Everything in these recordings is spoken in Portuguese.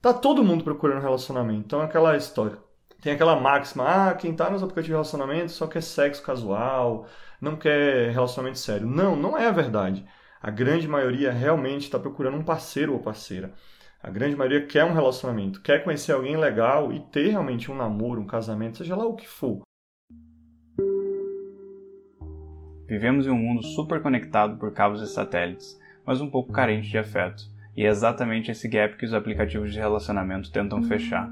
Tá todo mundo procurando relacionamento. Então, aquela história. Tem aquela máxima, ah, quem tá nos aplicativos de relacionamento só quer sexo casual, não quer relacionamento sério. Não, não é a verdade. A grande maioria realmente está procurando um parceiro ou parceira. A grande maioria quer um relacionamento, quer conhecer alguém legal e ter realmente um namoro, um casamento, seja lá o que for. Vivemos em um mundo super conectado por cabos e satélites, mas um pouco carente de afeto, e é exatamente esse gap que os aplicativos de relacionamento tentam fechar.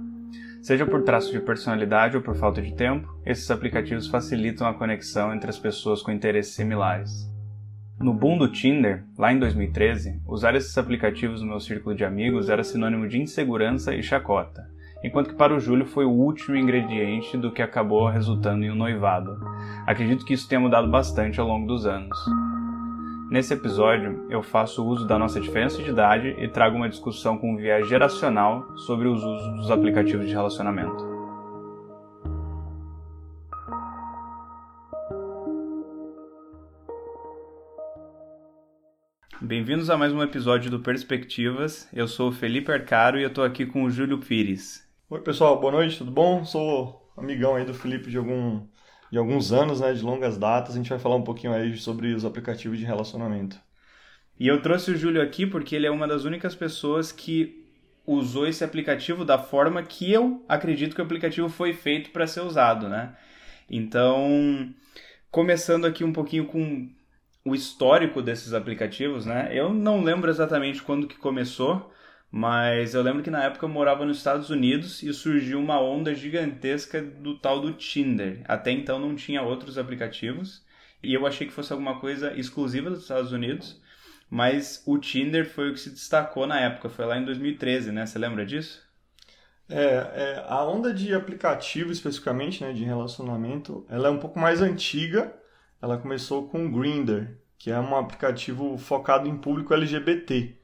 Seja por traço de personalidade ou por falta de tempo, esses aplicativos facilitam a conexão entre as pessoas com interesses similares. No boom do Tinder, lá em 2013, usar esses aplicativos no meu círculo de amigos era sinônimo de insegurança e chacota, enquanto que para o Júlio foi o último ingrediente do que acabou resultando em um noivado. Acredito que isso tenha mudado bastante ao longo dos anos. Nesse episódio, eu faço uso da nossa diferença de idade e trago uma discussão com um viés geracional sobre os usos dos aplicativos de relacionamento. Bem-vindos a mais um episódio do Perspectivas. Eu sou o Felipe Arcaro e eu estou aqui com o Júlio Pires. Oi, pessoal, boa noite, tudo bom? Sou amigão aí do Felipe de, algum, de alguns anos, né, de longas datas. A gente vai falar um pouquinho aí sobre os aplicativos de relacionamento. E eu trouxe o Júlio aqui porque ele é uma das únicas pessoas que usou esse aplicativo da forma que eu acredito que o aplicativo foi feito para ser usado, né? Então, começando aqui um pouquinho com o histórico desses aplicativos, né? Eu não lembro exatamente quando que começou, mas eu lembro que na época eu morava nos Estados Unidos e surgiu uma onda gigantesca do tal do Tinder. Até então não tinha outros aplicativos e eu achei que fosse alguma coisa exclusiva dos Estados Unidos, mas o Tinder foi o que se destacou na época, foi lá em 2013, né? Você lembra disso? É, é, a onda de aplicativo especificamente, né, de relacionamento, ela é um pouco mais antiga, ela começou com o Grindr, que é um aplicativo focado em público LGBT.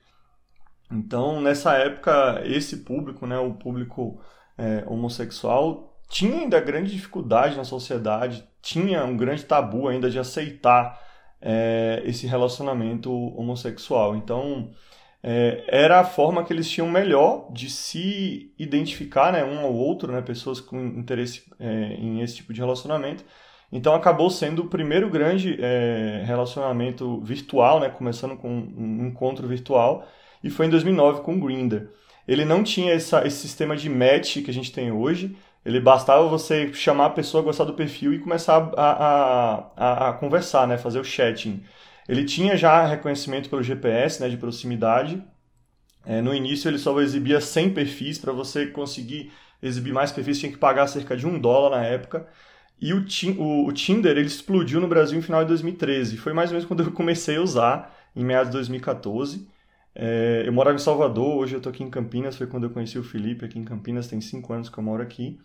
Então, nessa época, esse público, né, o público é, homossexual, tinha ainda grande dificuldade na sociedade, tinha um grande tabu ainda de aceitar é, esse relacionamento homossexual. Então, é, era a forma que eles tinham melhor de se identificar, né, um ao outro, né, pessoas com interesse é, em esse tipo de relacionamento, então acabou sendo o primeiro grande é, relacionamento virtual, né, começando com um encontro virtual, e foi em 2009 com o Grindr. Ele não tinha essa, esse sistema de match que a gente tem hoje, ele bastava você chamar a pessoa, gostar do perfil e começar a, a, a, a conversar, né, fazer o chatting. Ele tinha já reconhecimento pelo GPS, né, de proximidade. É, no início ele só exibia 100 perfis, para você conseguir exibir mais perfis tinha que pagar cerca de um dólar na época. E o, o, o, Tinder ele explodiu no Brasil em final de 2013. Foi mais ou menos quando eu comecei a usar, em meados de 2014. É, eu morava em Salvador, hoje eu estou aqui em Campinas. Foi quando eu conheci o Felipe aqui em Campinas, tem cinco anos que eu moro aqui.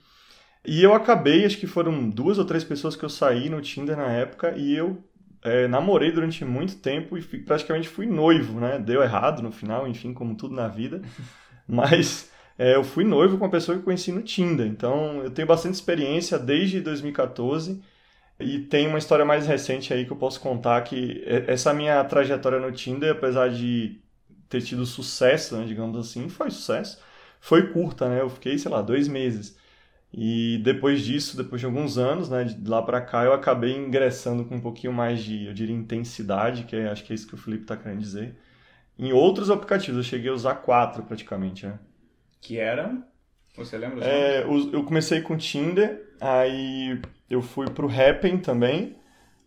E eu acabei, acho que foram duas ou três pessoas que eu saí no Tinder na época, e eu é, namorei durante muito tempo e praticamente fui noivo, né? Deu errado no final, enfim, como tudo na vida. Mas é, eu fui noivo com uma pessoa que conheci no Tinder. Então, eu tenho bastante experiência desde 2014 e tem uma história mais recente aí que eu posso contar que essa minha trajetória no Tinder, apesar de ter tido sucesso, né, digamos assim, foi sucesso, foi curta, né? Eu fiquei, sei lá, dois meses. E depois disso, depois de alguns anos, né, de lá para cá, eu acabei ingressando com um pouquinho mais de, eu diria, intensidade, que é, acho que é isso que o Felipe está querendo dizer. Em outros aplicativos, eu cheguei a usar quatro praticamente, né? Que era? Você lembra? É, eu comecei com Tinder, aí eu fui pro Happn também,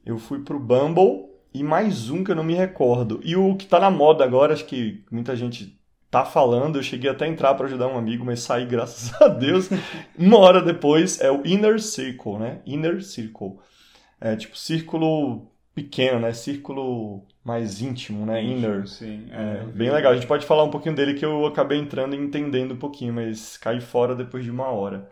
eu fui pro Bumble e mais um que eu não me recordo. E o que tá na moda agora, acho que muita gente tá falando, eu cheguei até a entrar para ajudar um amigo, mas saí graças a Deus. Uma hora depois é o Inner Circle, né? Inner Circle. É tipo círculo pequeno, né? Círculo mais íntimo, né? Inner. Sim, é, é, bem legal. A gente pode falar um pouquinho dele que eu acabei entrando e entendendo um pouquinho, mas caí fora depois de uma hora.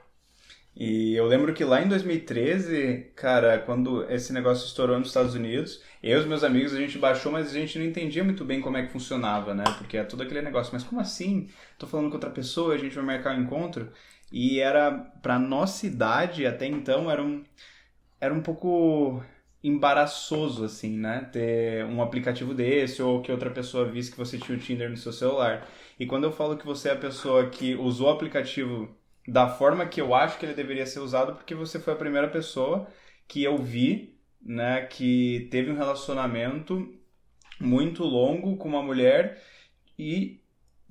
E eu lembro que lá em 2013, cara, quando esse negócio estourou nos Estados Unidos, eu e os meus amigos, a gente baixou, mas a gente não entendia muito bem como é que funcionava, né? Porque é todo aquele negócio, mas como assim? Tô falando com outra pessoa, a gente vai marcar um encontro. E era, pra nossa idade, até então, era um, era um pouco embaraçoso, assim, né? Ter um aplicativo desse ou que outra pessoa visse que você tinha o Tinder no seu celular. E quando eu falo que você é a pessoa que usou o aplicativo da forma que eu acho que ele deveria ser usado, porque você foi a primeira pessoa que eu vi, né, que teve um relacionamento muito longo com uma mulher e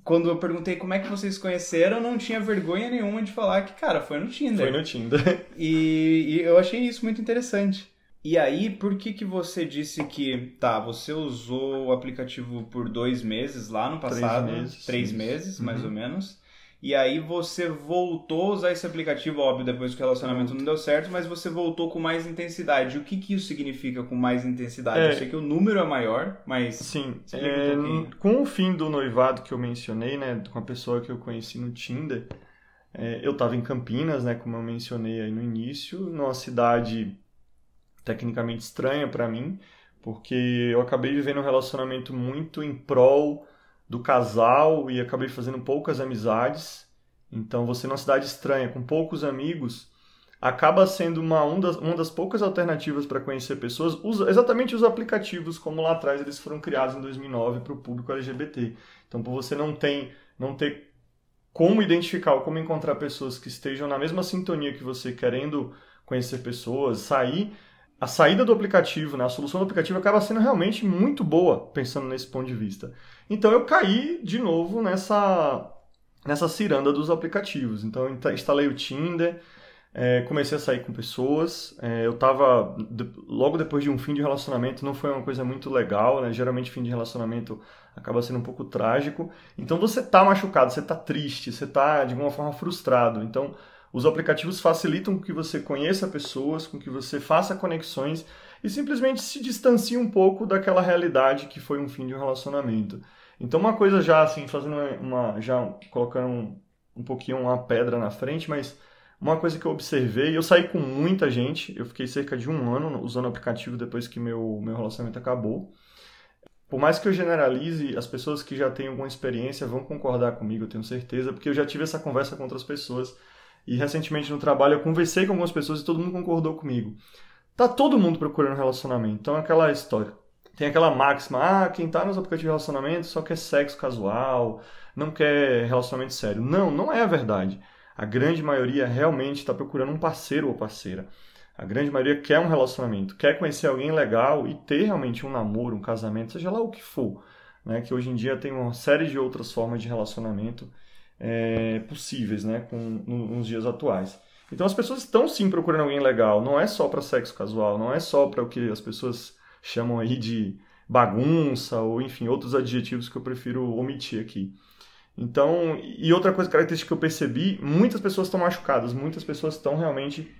quando eu perguntei como é que vocês conheceram, não tinha vergonha nenhuma de falar que, cara, foi no Tinder. Foi no Tinder. E, e, eu achei isso muito interessante. E aí, por que que você disse que, tá, você usou o aplicativo por dois meses lá no passado? Três meses. Três meses, mais uhum. ou menos. E aí você voltou a usar esse aplicativo, óbvio, depois que o relacionamento não deu certo, mas você voltou com mais intensidade. O que, que isso significa com mais intensidade? É, eu sei que o número é maior, mas. Sim. É, um com o fim do noivado que eu mencionei, né, com a pessoa que eu conheci no Tinder, é, eu estava em Campinas, né, como eu mencionei aí no início, numa cidade tecnicamente estranha para mim, porque eu acabei vivendo um relacionamento muito em prol do casal e acabei fazendo poucas amizades. Então, você numa cidade estranha, com poucos amigos, acaba sendo uma, um das, uma das poucas alternativas para conhecer pessoas, usa, exatamente os aplicativos, como lá atrás eles foram criados em 2009 para o público LGBT. Então, por você não, tem, não ter como identificar ou como encontrar pessoas que estejam na mesma sintonia que você, querendo conhecer pessoas, sair, a saída do aplicativo, né, a solução do aplicativo acaba sendo realmente muito boa, pensando nesse ponto de vista. Então eu caí de novo nessa, nessa ciranda dos aplicativos. Então eu instalei o Tinder, é, comecei a sair com pessoas. É, eu estava logo depois de um fim de relacionamento, não foi uma coisa muito legal, né? Geralmente fim de relacionamento acaba sendo um pouco trágico. Então você está machucado, você está triste, você está de alguma forma frustrado. Então os aplicativos facilitam que você conheça pessoas, com que você faça conexões e simplesmente se distancie um pouco daquela realidade que foi um fim de um relacionamento. Então uma coisa já assim, fazendo uma já colocando um, um pouquinho uma pedra na frente, mas uma coisa que eu observei, eu saí com muita gente, eu fiquei cerca de um ano usando o aplicativo depois que meu, meu relacionamento acabou. Por mais que eu generalize, as pessoas que já têm alguma experiência vão concordar comigo, eu tenho certeza, porque eu já tive essa conversa com outras pessoas e recentemente no trabalho eu conversei com algumas pessoas e todo mundo concordou comigo. Tá todo mundo procurando relacionamento. Então é aquela história. Tem aquela máxima, ah, quem tá nos aplicativos de relacionamento só quer sexo casual, não quer relacionamento sério. Não, não é a verdade. A grande maioria realmente está procurando um parceiro ou parceira. A grande maioria quer um relacionamento, quer conhecer alguém legal e ter realmente um namoro, um casamento, seja lá o que for. Né? Que hoje em dia tem uma série de outras formas de relacionamento é, possíveis né, com, nos dias atuais. Então as pessoas estão sim procurando alguém legal, não é só para sexo casual, não é só para o que as pessoas chamam aí de bagunça ou enfim outros adjetivos que eu prefiro omitir aqui. Então, e outra coisa característica que eu percebi, muitas pessoas estão machucadas, muitas pessoas estão realmente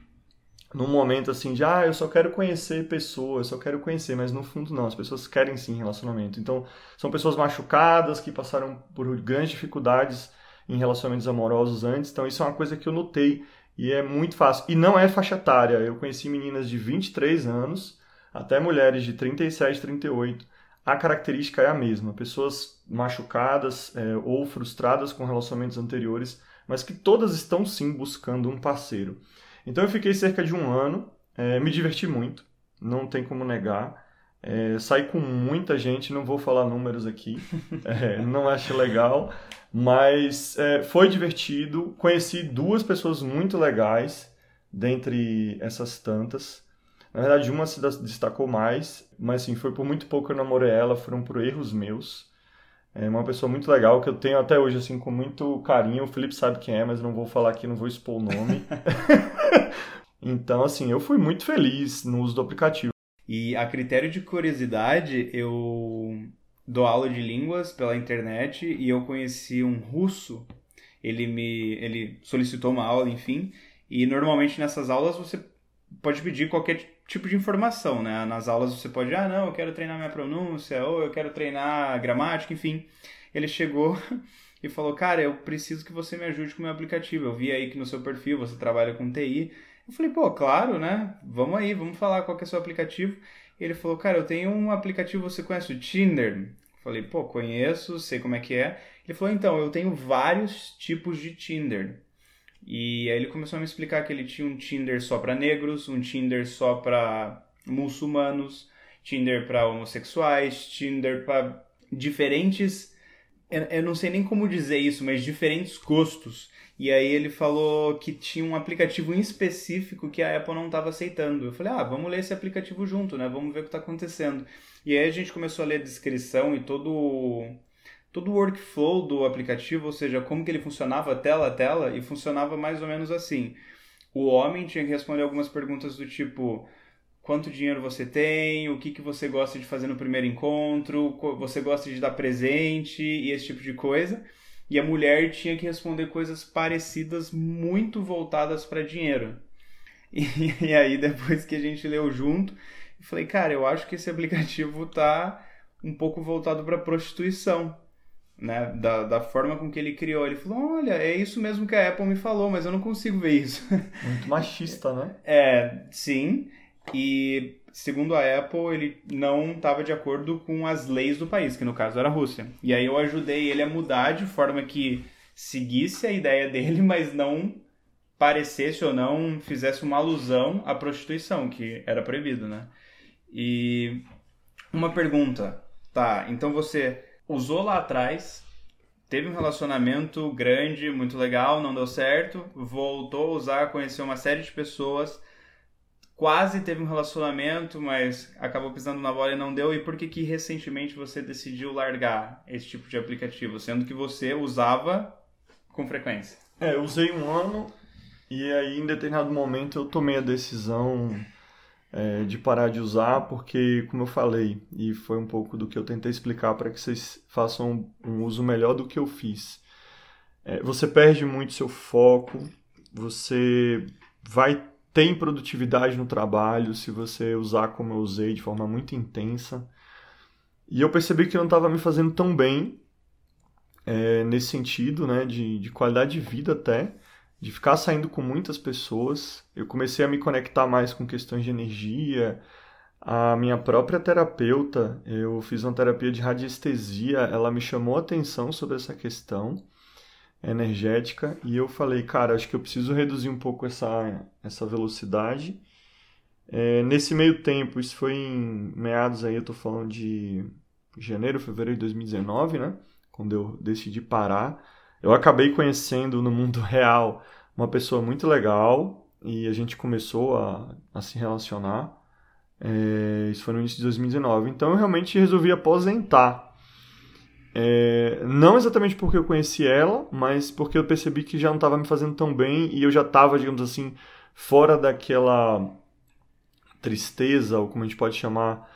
num momento assim de ah, eu só quero conhecer pessoas, só quero conhecer, mas no fundo não, as pessoas querem sim relacionamento. Então, são pessoas machucadas que passaram por grandes dificuldades em relacionamentos amorosos antes. Então isso é uma coisa que eu notei e é muito fácil. E não é faixa etária. Eu conheci meninas de 23 anos até mulheres de 37, 38. A característica é a mesma. Pessoas machucadas é, ou frustradas com relacionamentos anteriores, mas que todas estão sim buscando um parceiro. Então eu fiquei cerca de um ano, é, me diverti muito, não tem como negar. É, saí com muita gente, não vou falar números aqui, é, não acho legal, mas é, foi divertido. Conheci duas pessoas muito legais dentre essas tantas. Na verdade, uma se destacou mais, mas assim, foi por muito pouco que eu namorei ela, foram por erros meus. É uma pessoa muito legal que eu tenho até hoje assim com muito carinho. O Felipe sabe quem é, mas não vou falar aqui, não vou expor o nome. então, assim, eu fui muito feliz no uso do aplicativo. E a critério de curiosidade, eu dou aula de línguas pela internet e eu conheci um russo. Ele me ele solicitou uma aula, enfim, e normalmente nessas aulas você pode pedir qualquer tipo de informação, né? Nas aulas você pode, ah, não, eu quero treinar minha pronúncia, ou eu quero treinar gramática, enfim. Ele chegou e falou, cara, eu preciso que você me ajude com o meu aplicativo. Eu vi aí que no seu perfil você trabalha com TI. Eu falei, pô, claro, né? Vamos aí, vamos falar qual que é o seu aplicativo. Ele falou, cara, eu tenho um aplicativo, você conhece o Tinder? Eu falei, pô, conheço, sei como é que é. Ele falou, então, eu tenho vários tipos de Tinder. E aí ele começou a me explicar que ele tinha um Tinder só para negros, um Tinder só para muçulmanos, Tinder para homossexuais, Tinder para diferentes. Eu não sei nem como dizer isso, mas diferentes gostos. E aí ele falou que tinha um aplicativo em específico que a Apple não estava aceitando. Eu falei, ah, vamos ler esse aplicativo junto, né? Vamos ver o que está acontecendo. E aí a gente começou a ler a descrição e todo todo o workflow do aplicativo, ou seja, como que ele funcionava tela a tela, e funcionava mais ou menos assim. O homem tinha que responder algumas perguntas do tipo quanto dinheiro você tem, o que, que você gosta de fazer no primeiro encontro, você gosta de dar presente e esse tipo de coisa. E a mulher tinha que responder coisas parecidas, muito voltadas para dinheiro. E, e, aí, depois que a gente leu junto, eu falei, cara, eu acho que esse aplicativo tá um pouco voltado para prostituição. Né, da, da forma com que ele criou. Ele falou: Olha, é isso mesmo que a Apple me falou, mas eu não consigo ver isso. Muito machista, né? É, sim. E segundo a Apple, ele não estava de acordo com as leis do país, que no caso era a Rússia. E aí eu ajudei ele a mudar de forma que seguisse a ideia dele, mas não parecesse ou não fizesse uma alusão à prostituição, que era proibido, né? E uma pergunta, tá? Então você usou lá atrás, teve um relacionamento grande, muito legal, não deu certo, voltou a usar, conheceu uma série de pessoas quase teve um relacionamento, mas acabou pisando na bola e não deu. E por que que recentemente você decidiu largar esse tipo de aplicativo, sendo que você usava com frequência? É, eu usei um ano e aí em determinado momento eu tomei a decisão é, de parar de usar, porque, como eu falei, e foi um pouco do que eu tentei explicar para que vocês façam um uso melhor do que eu fiz. É, você perde muito seu foco, você vai tem produtividade no trabalho se você usar como eu usei de forma muito intensa. E eu percebi que não estava me fazendo tão bem é, nesse sentido, né, de, de qualidade de vida até, de ficar saindo com muitas pessoas. Eu comecei a me conectar mais com questões de energia. A minha própria terapeuta, eu fiz uma terapia de radiestesia, ela me chamou a atenção sobre essa questão energética e eu falei, cara, acho que eu preciso reduzir um pouco essa, essa velocidade. É, nesse meio tempo, isso foi em meados aí, eu tô falando de janeiro, fevereiro de 2019, né? Quando eu decidi parar. Eu acabei conhecendo no mundo real uma pessoa muito legal e a gente começou a, a se relacionar. É, isso foi no início de 2019. Então eu realmente resolvi aposentar é, não exatamente porque eu conheci ela, mas porque eu percebi que já não estava me fazendo tão bem e eu já estava, digamos assim, fora daquela tristeza, ou como a gente pode chamar,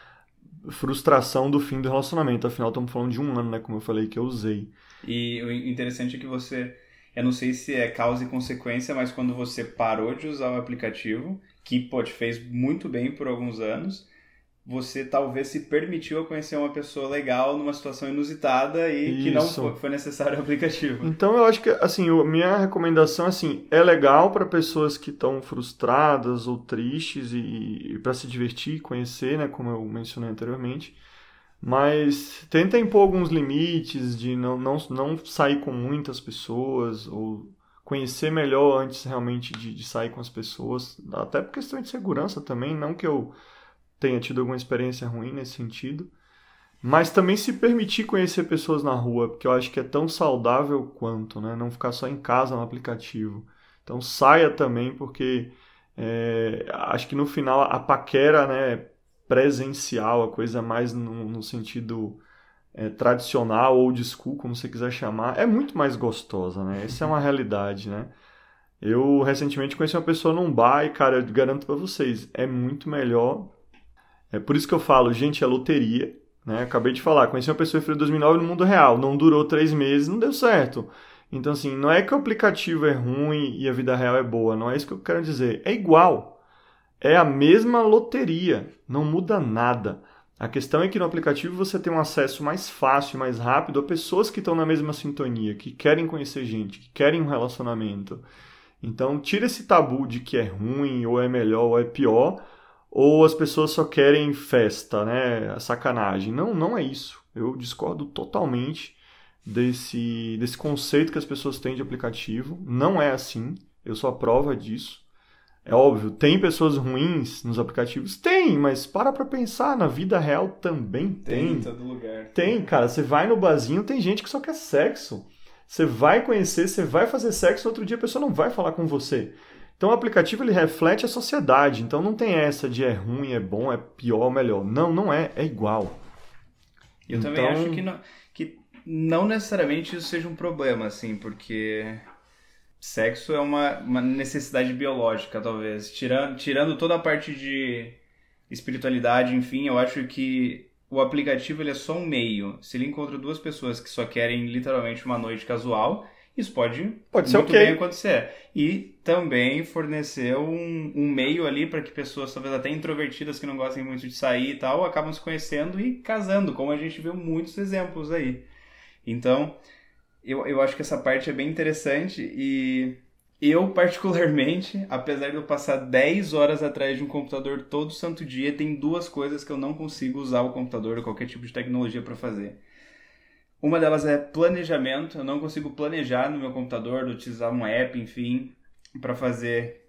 frustração do fim do relacionamento. Afinal, estamos falando de um ano, né? Como eu falei, que eu usei. E o interessante é que você. Eu não sei se é causa e consequência, mas quando você parou de usar o aplicativo, que pô, te fez muito bem por alguns anos, você talvez se permitiu a conhecer uma pessoa legal numa situação inusitada e Isso. que não foi necessário o aplicativo. Então eu acho que assim, minha recomendação assim, é legal para pessoas que estão frustradas ou tristes e, e para se divertir, conhecer, né, como eu mencionei anteriormente. Mas tenta impor alguns limites de não, não, não sair com muitas pessoas ou conhecer melhor antes realmente de, de sair com as pessoas, até por questão de segurança também, não que eu tenha tido alguma experiência ruim nesse sentido. Mas também se permitir conhecer pessoas na rua, porque eu acho que é tão saudável quanto, né? Não ficar só em casa no aplicativo. Então saia também, porque é, acho que no final a paquera, né, presencial, a coisa mais no, no sentido é, tradicional ou de school, como você quiser chamar, é muito mais gostosa, né? Essa é uma realidade, né? Eu recentemente conheci uma pessoa num bar e, cara, eu garanto para vocês, é muito melhor é por isso que eu falo, gente, é loteria. Né? Acabei de falar, conheci uma pessoa em 2009 no mundo real, não durou três meses, não deu certo. Então, assim, não é que o aplicativo é ruim e a vida real é boa, não é isso que eu quero dizer. É igual. É a mesma loteria, não muda nada. A questão é que no aplicativo você tem um acesso mais fácil, mais rápido a pessoas que estão na mesma sintonia, que querem conhecer gente, que querem um relacionamento. Então, tira esse tabu de que é ruim, ou é melhor, ou é pior, ou as pessoas só querem festa, né? Sacanagem. Não, não é isso. Eu discordo totalmente desse, desse conceito que as pessoas têm de aplicativo. Não é assim. Eu sou a prova disso. É óbvio, tem pessoas ruins nos aplicativos? Tem, mas para pra pensar, na vida real também tem. Tem em todo lugar. Tem, cara. Você vai no barzinho, tem gente que só quer sexo. Você vai conhecer, você vai fazer sexo, outro dia a pessoa não vai falar com você. Então o aplicativo ele reflete a sociedade. Então não tem essa de é ruim, é bom, é pior, melhor. Não, não é, é igual. Eu então... também acho que não, que não necessariamente isso seja um problema, assim, porque sexo é uma, uma necessidade biológica, talvez. Tirando, tirando toda a parte de espiritualidade, enfim, eu acho que o aplicativo ele é só um meio. Se ele encontra duas pessoas que só querem literalmente uma noite casual, isso pode, pode ser muito okay. bem acontecer. E também fornecer um, um meio ali para que pessoas, talvez até introvertidas, que não gostem muito de sair e tal, acabam se conhecendo e casando, como a gente vê muitos exemplos aí. Então, eu, eu acho que essa parte é bem interessante e eu, particularmente, apesar de eu passar 10 horas atrás de um computador todo santo dia, tem duas coisas que eu não consigo usar o computador ou qualquer tipo de tecnologia para fazer. Uma delas é planejamento, eu não consigo planejar no meu computador, utilizar um app, enfim, para fazer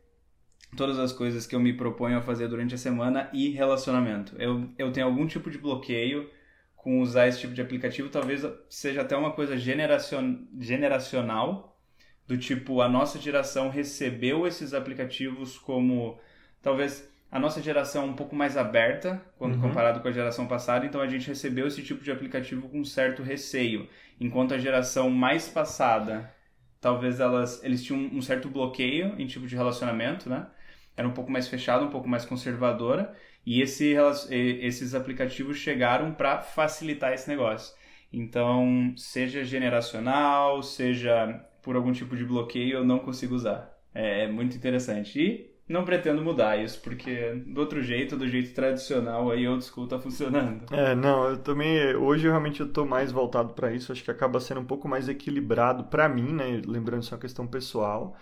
todas as coisas que eu me proponho a fazer durante a semana e relacionamento. Eu, eu tenho algum tipo de bloqueio com usar esse tipo de aplicativo, talvez seja até uma coisa generacion, generacional, do tipo, a nossa geração recebeu esses aplicativos como, talvez, a nossa geração um pouco mais aberta, quando uhum. comparado com a geração passada, então a gente recebeu esse tipo de aplicativo com certo receio, enquanto a geração mais passada, talvez elas, eles tinham um certo bloqueio em tipo de relacionamento, né? Era um pouco mais fechado, um pouco mais conservadora, e esse, esses aplicativos chegaram para facilitar esse negócio. Então, seja generacional, seja por algum tipo de bloqueio, eu não consigo usar. É, é muito interessante. E não pretendo mudar isso, porque do outro jeito, do jeito tradicional, aí old school tá funcionando. É, não, eu também, hoje realmente eu tô mais voltado para isso, acho que acaba sendo um pouco mais equilibrado para mim, né, lembrando isso é uma questão pessoal,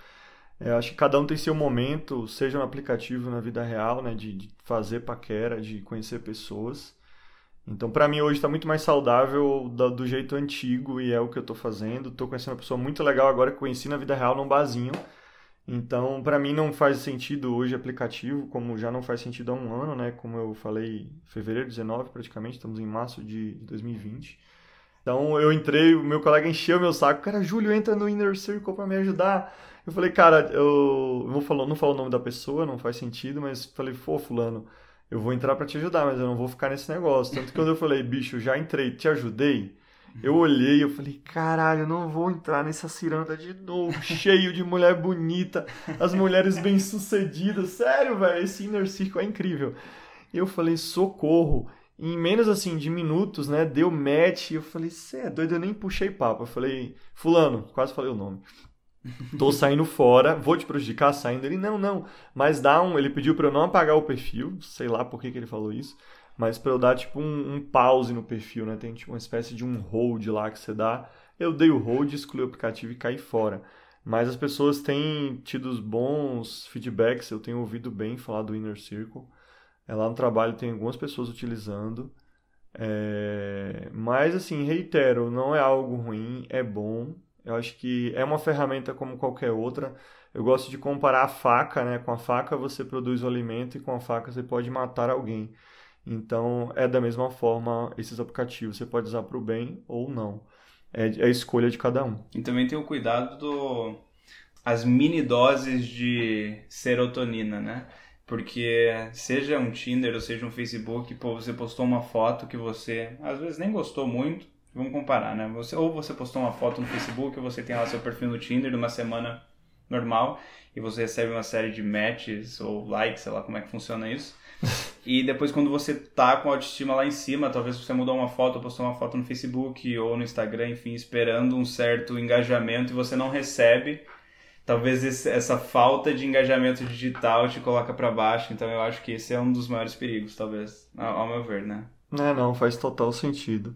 é, acho que cada um tem seu momento, seja no aplicativo na vida real, né, de, de fazer paquera, de conhecer pessoas. Então, para mim hoje está muito mais saudável do, do, jeito antigo e é o que eu estou fazendo. Estou conhecendo uma pessoa muito legal agora que conheci na vida real num barzinho. Então, para mim não faz sentido hoje aplicativo, como já não faz sentido há um ano, né? Como eu falei, fevereiro 19 praticamente, estamos em março de 2020. Então eu entrei, o meu colega encheu meu saco, cara, Júlio, entra no Inner Circle para me ajudar. Eu falei, cara, eu não falo, não falo o nome da pessoa, não faz sentido, mas falei, pô, fulano, eu vou entrar para te ajudar, mas eu não vou ficar nesse negócio. Tanto que quando eu falei, bicho, já entrei, te ajudei, eu olhei, eu falei, caralho, eu não vou entrar nessa ciranda de novo, cheio de mulher bonita, as mulheres bem-sucedidas. Sério, velho, esse Inner Circle é incrível. E eu falei, socorro. Em menos assim de minutos, né, deu match. E eu falei, cê é doido, eu nem puxei papo. Eu falei, fulano, quase falei o nome. Tô saindo fora, vou te prejudicar saindo. Ele, não, não. Mas dá um. Ele pediu para eu não apagar o perfil, sei lá por que, que ele falou isso. Mas para eu dar tipo um, um, pause no perfil, né? Tem tipo uma espécie de um hold lá que você dá. Eu dei o hold, excluí o aplicativo e caí fora. Mas as pessoas têm tido bons feedbacks, eu tenho ouvido bem falar do Inner Circle. É, lá no trabalho tem algumas pessoas utilizando. É... Mas assim, reitero, não é algo ruim, é bom. Eu acho que é uma ferramenta como qualquer outra. Eu gosto de comparar a faca, né? Com a faca você produz o alimento e com a faca você pode matar alguém. Então é da mesma forma esses aplicativos. Você pode usar para o bem ou não. É, é a escolha de cada um. E também tem o cuidado do as mini doses de serotonina, né? Porque seja um Tinder ou seja um Facebook, pô, você postou uma foto que você às vezes nem gostou muito, Vamos comparar, né? Você, ou você postou uma foto no Facebook, ou você tem lá seu perfil no Tinder numa semana normal e você recebe uma série de matches ou likes, sei lá como é que funciona isso. E depois quando você tá com a autoestima lá em cima, talvez você mudou uma foto, postou uma foto no Facebook ou no Instagram, enfim, esperando um certo engajamento e você não recebe, talvez esse, essa falta de engajamento digital te coloca para baixo. Então eu acho que esse é um dos maiores perigos, talvez, ao, ao meu ver, né? É, não, faz total sentido.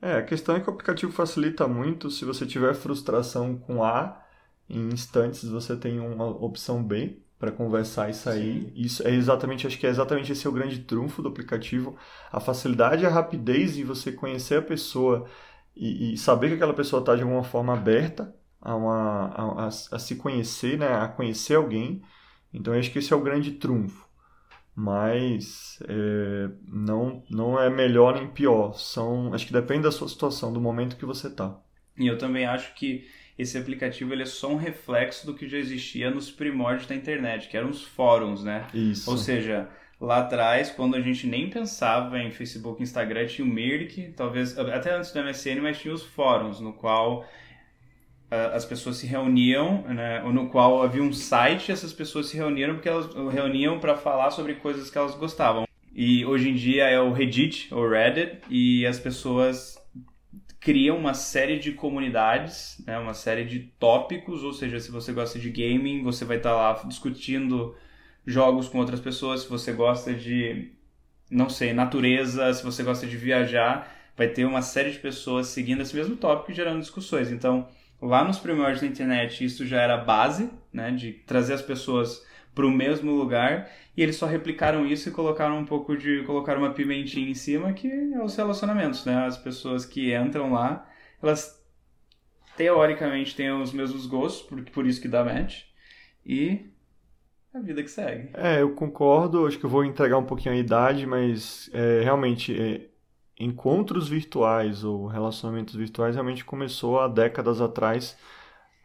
É, a questão é que o aplicativo facilita muito. Se você tiver frustração com A, em instantes você tem uma opção B para conversar e sair. Sim. Isso é exatamente, acho que é exatamente esse é o grande trunfo do aplicativo. A facilidade e a rapidez de você conhecer a pessoa e, e saber que aquela pessoa está de alguma forma aberta a, uma, a, a, a, se conhecer, né, a conhecer alguém. Então acho que esse é o grande trunfo. Mas é, não, não é melhor nem pior. São, acho que depende da sua situação, do momento que você está. E eu também acho que esse aplicativo ele é só um reflexo do que já existia nos primórdios da internet, que eram os fóruns, né? Isso. Ou seja, lá atrás, quando a gente nem pensava em Facebook e Instagram, tinha o Mirk, talvez até antes do MSN, mas tinha os fóruns, no qual as pessoas se reuniam, né, no qual havia um site, essas pessoas se reuniram porque elas reuniam para falar sobre coisas que elas gostavam. E hoje em dia é o Reddit, ou Reddit, e as pessoas criam uma série de comunidades, né, uma série de tópicos, ou seja, se você gosta de gaming, você vai estar tá lá discutindo jogos com outras pessoas, se você gosta de, não sei, natureza, se você gosta de viajar, vai ter uma série de pessoas seguindo esse mesmo tópico e gerando discussões. Então, Lá nos primórdios da internet, isso já era base, né, de trazer as pessoas para o mesmo lugar, e eles só replicaram isso e colocaram um pouco de. colocaram uma pimentinha em cima, que é os relacionamentos, né? As pessoas que entram lá, elas teoricamente têm os mesmos gostos, por, por isso que dá match, e a vida que segue. É, eu concordo, acho que eu vou entregar um pouquinho a idade, mas é, realmente é, encontros virtuais ou relacionamentos virtuais realmente começou há décadas atrás.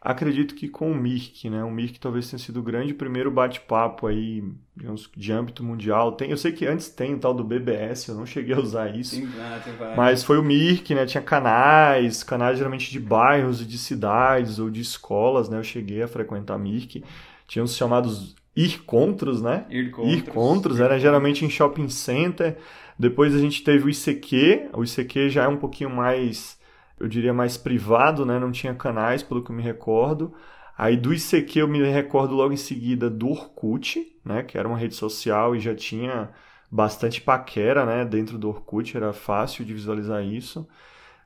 Acredito que com o Mirk, né? O Mirk talvez tenha sido o grande primeiro bate-papo aí, digamos, de âmbito mundial. Tem, eu sei que antes tem o tal do BBS, eu não cheguei a usar isso. Sim, tem mas foi o Mirk, né? Tinha canais, canais geralmente de bairros e de cidades ou de escolas, né? Eu cheguei a frequentar Mirk. Tinha os chamados Ir-contros, né? Ir-contros. Ir-contros, era geralmente em shopping center. Depois a gente teve o ICQ, o ICQ já é um pouquinho mais, eu diria, mais privado, né? Não tinha canais, pelo que eu me recordo. Aí do ICQ eu me recordo logo em seguida do Orkut, né? Que era uma rede social e já tinha bastante paquera, né? Dentro do Orkut, era fácil de visualizar isso.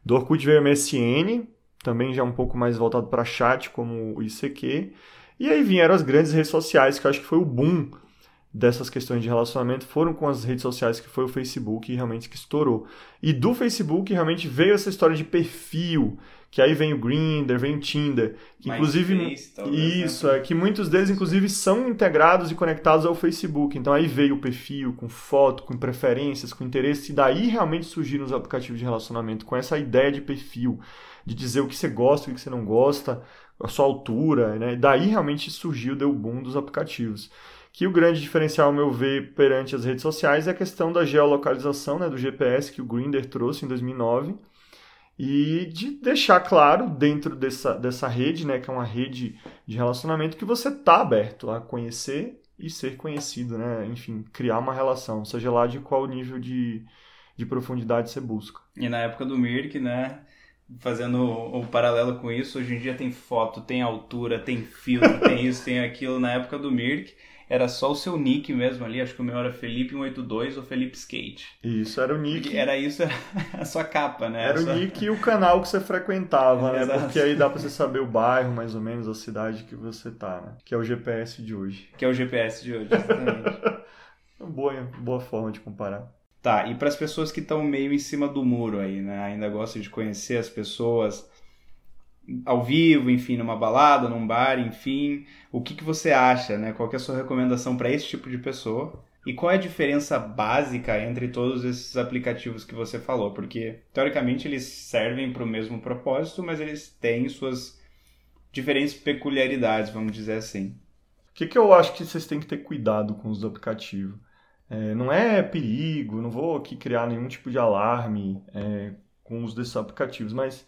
Do Orkut veio o MSN, também já um pouco mais voltado para chat, como o ICQ. E aí vieram as grandes redes sociais, que eu acho que foi o boom dessas questões de relacionamento foram com as redes sociais que foi o Facebook realmente que estourou. E do Facebook realmente veio essa história de perfil, que aí vem o Grindr, vem o Tinder, que inclusive face, isso é que muitos deles inclusive são integrados e conectados ao Facebook. Então aí veio o perfil com foto, com preferências, com interesse e daí realmente surgiram os aplicativos de relacionamento com essa ideia de perfil, de dizer o que você gosta, o que você não gosta, a sua altura, né? E daí realmente surgiu deu o boom dos aplicativos que o grande diferencial, ao meu ver, perante as redes sociais é a questão da geolocalização, né, do GPS que o Grindr trouxe em 2009 e de deixar claro dentro dessa, dessa rede, né, que é uma rede de relacionamento, que você está aberto a conhecer e ser conhecido, né, enfim, criar uma relação, seja lá de qual nível de, de profundidade você busca. E na época do Mirk, né, fazendo o, o, paralelo com isso, hoje em dia tem foto, tem altura, tem filtro, tem isso, tem aquilo. Na época do Mirk, era só o seu nick mesmo ali, acho que o meu era Felipe182 ou Felipe Skate. Isso, era o nick. Era isso, era a sua capa, né? Era o nick e o canal que você frequentava, né? Porque aí dá pra você saber o bairro, mais ou menos, a cidade que você tá, né? Que é o GPS de hoje. Que é o GPS de hoje, exatamente. boa, boa forma de comparar. Tá, e para as pessoas que estão meio em cima do muro aí, né? Ainda gostam de conhecer as pessoas ao vivo, enfim, numa balada, num bar, enfim. O que, que você acha, né? Qual é a sua recomendação para esse tipo de pessoa? E qual é a diferença básica entre todos esses aplicativos que você falou? Porque, teoricamente, eles servem para o mesmo propósito, mas eles têm suas diferentes peculiaridades, vamos dizer assim. O que, que eu acho que vocês têm que ter cuidado com os aplicativos? É, não é perigo, não vou aqui criar nenhum tipo de alarme é, com os desses aplicativos, mas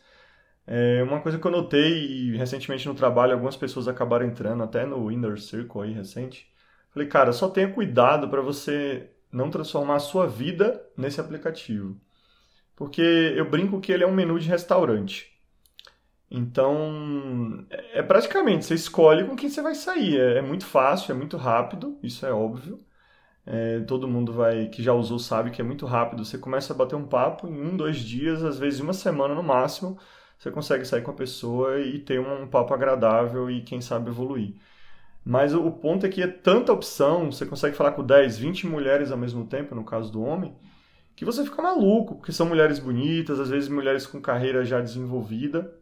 é uma coisa que eu notei recentemente no trabalho algumas pessoas acabaram entrando até no Inner Circle aí recente. Falei, cara, só tenha cuidado para você não transformar a sua vida nesse aplicativo. Porque eu brinco que ele é um menu de restaurante. Então, é praticamente, você escolhe com quem você vai sair. É, é muito fácil, é muito rápido, isso é óbvio. É, todo mundo vai que já usou sabe que é muito rápido. Você começa a bater um papo em um, dois dias, às vezes uma semana no máximo você consegue sair com a pessoa e ter um papo agradável e, quem sabe, evoluir. Mas o ponto é que é tanta opção, você consegue falar com 10, 20 mulheres ao mesmo tempo, no caso do homem, que você fica maluco, porque são mulheres bonitas, às vezes mulheres com carreira já desenvolvida.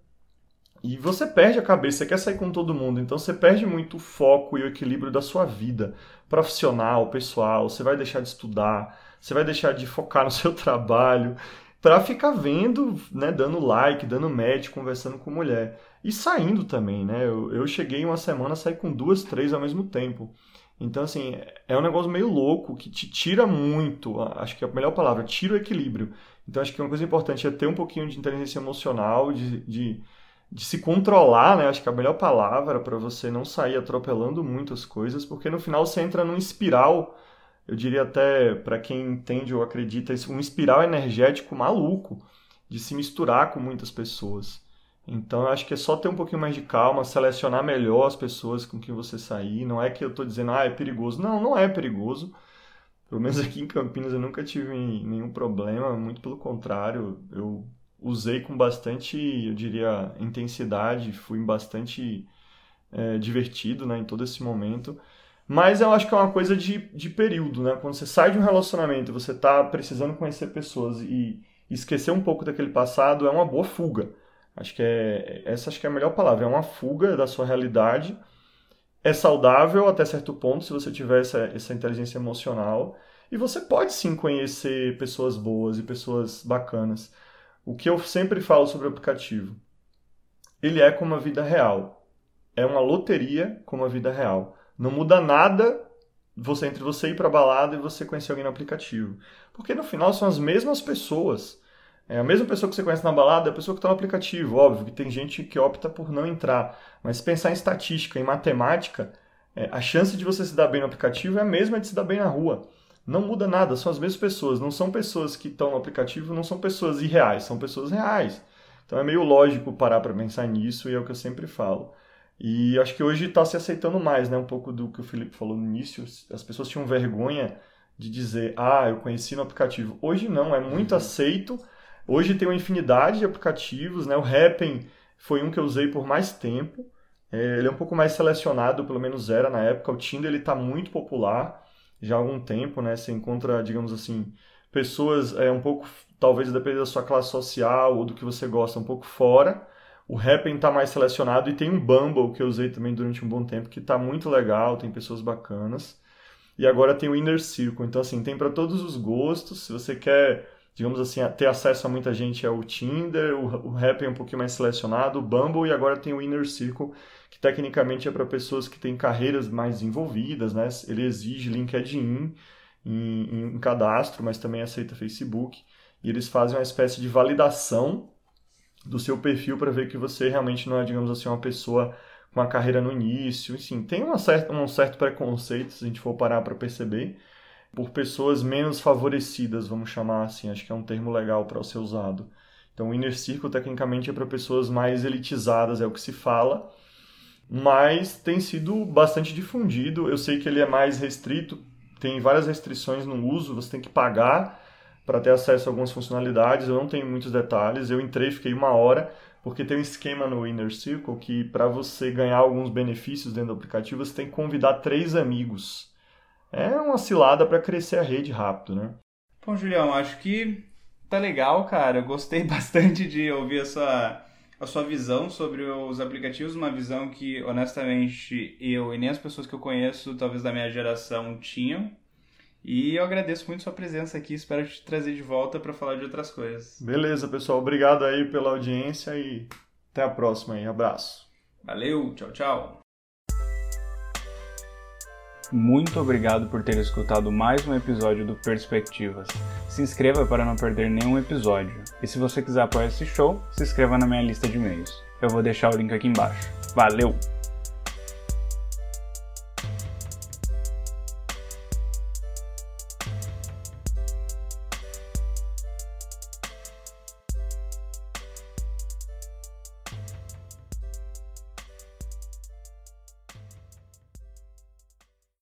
e você perde a cabeça, você quer sair com todo mundo, então você perde muito o foco e o equilíbrio da sua vida profissional, pessoal, você vai deixar de estudar, você vai deixar de focar no seu trabalho para ficar vendo, né, dando like, dando match, conversando com mulher. E saindo também, né? Eu, eu cheguei uma semana sair com duas, três ao mesmo tempo. Então, assim, é um negócio meio louco que te tira muito, acho que é a melhor palavra, tira o equilíbrio. Então, acho que uma coisa importante é ter um pouquinho de inteligência emocional, de, de, de se controlar, né? Acho que a melhor palavra para você não sair atropelando muitas coisas, porque no final você entra num espiral eu diria até para quem entende ou acredita, um espiral energético maluco de se misturar com muitas pessoas. Então eu acho que é só ter um pouquinho mais de calma, selecionar melhor as pessoas com quem você sair. Não é que eu estou dizendo, ah, é perigoso. Não, não é perigoso. Pelo menos aqui em Campinas eu nunca tive nenhum problema, muito pelo contrário. Eu usei com bastante, eu diria, intensidade, fui bastante é, divertido né, em todo esse momento. Mas eu acho que é uma coisa de, de período, né? Quando você sai de um relacionamento, você está precisando conhecer pessoas e esquecer um pouco daquele passado, é uma boa fuga. Acho que é essa acho que é a melhor palavra, é uma fuga da sua realidade. É saudável até certo ponto se você tiver essa, essa inteligência emocional. E você pode sim conhecer pessoas boas e pessoas bacanas. O que eu sempre falo sobre o aplicativo, ele é como a vida real. É uma loteria como a vida real. Não muda nada você entre você ir para balada e você conhecer alguém no aplicativo. Porque no final são as mesmas pessoas. É a mesma pessoa que você conhece na balada, é a pessoa que está no aplicativo. Óbvio que tem gente que opta por não entrar. Mas pensar em estatística, em matemática, é, a chance de você se dar bem no aplicativo é a mesma de se dar bem na rua. Não muda nada, são as mesmas pessoas. Não são pessoas que estão no aplicativo, não são pessoas irreais, são pessoas reais. Então é meio lógico parar para pensar nisso e é o que eu sempre falo. E acho que hoje está se aceitando mais, né? Um pouco do que o Felipe falou no início. As pessoas tinham vergonha de dizer, ah, eu conheci no aplicativo. Hoje não, é muito uhum. aceito. Hoje tem uma infinidade de aplicativos, né? O Happn foi um que eu usei por mais tempo. É, ele é um pouco mais selecionado, pelo menos era na época. O Tinder ele está muito popular já há algum tempo, né? Você encontra, digamos assim, pessoas é um pouco, talvez dependendo da sua classe social ou do que você gosta, um pouco fora. O Happn está mais selecionado e tem um Bumble que eu usei também durante um bom tempo que está muito legal, tem pessoas bacanas. E agora tem o Inner Circle, então assim, tem para todos os gostos. Se você quer, digamos assim, ter acesso a muita gente é o Tinder, o, o Happn é um pouquinho mais selecionado, o Bumble e agora tem o Inner Circle, que tecnicamente é para pessoas que têm carreiras mais desenvolvidas, né? Ele exige LinkedIn em, em cadastro, mas também aceita Facebook. E eles fazem uma espécie de validação do seu perfil para ver que você realmente não é, digamos assim, uma pessoa com uma carreira no início. Enfim, tem uma certa, um certo preconceito, se a gente for parar para perceber, por pessoas menos favorecidas, vamos chamar assim. Acho que é um termo legal para ser usado. Então, o Inner Circle, tecnicamente, é para pessoas mais elitizadas, é o que se fala, mas tem sido bastante difundido. Eu sei que ele é mais restrito, tem várias restrições no uso, você tem que pagar para ter acesso a algumas funcionalidades. Eu não tenho muitos detalhes. Eu entrei, fiquei uma hora, porque tem um esquema no Inner Circle que para você ganhar alguns benefícios dentro do aplicativo, você tem que convidar três amigos. É uma cilada para crescer a rede rápido, né? Bom, Julião, acho que tá legal, cara. Eu gostei bastante de ouvir a sua, a sua visão sobre os aplicativos, uma visão que, honestamente, eu e nem as pessoas que eu conheço, talvez da minha geração, tinham. E eu agradeço muito sua presença aqui, espero te trazer de volta para falar de outras coisas. Beleza, pessoal. Obrigado aí pela audiência e até a próxima aí. Abraço. Valeu, tchau, tchau. Muito obrigado por ter escutado mais um episódio do Perspectivas. Se inscreva para não perder nenhum episódio. E se você quiser apoiar esse show, se inscreva na minha lista de e-mails. Eu vou deixar o link aqui embaixo. Valeu!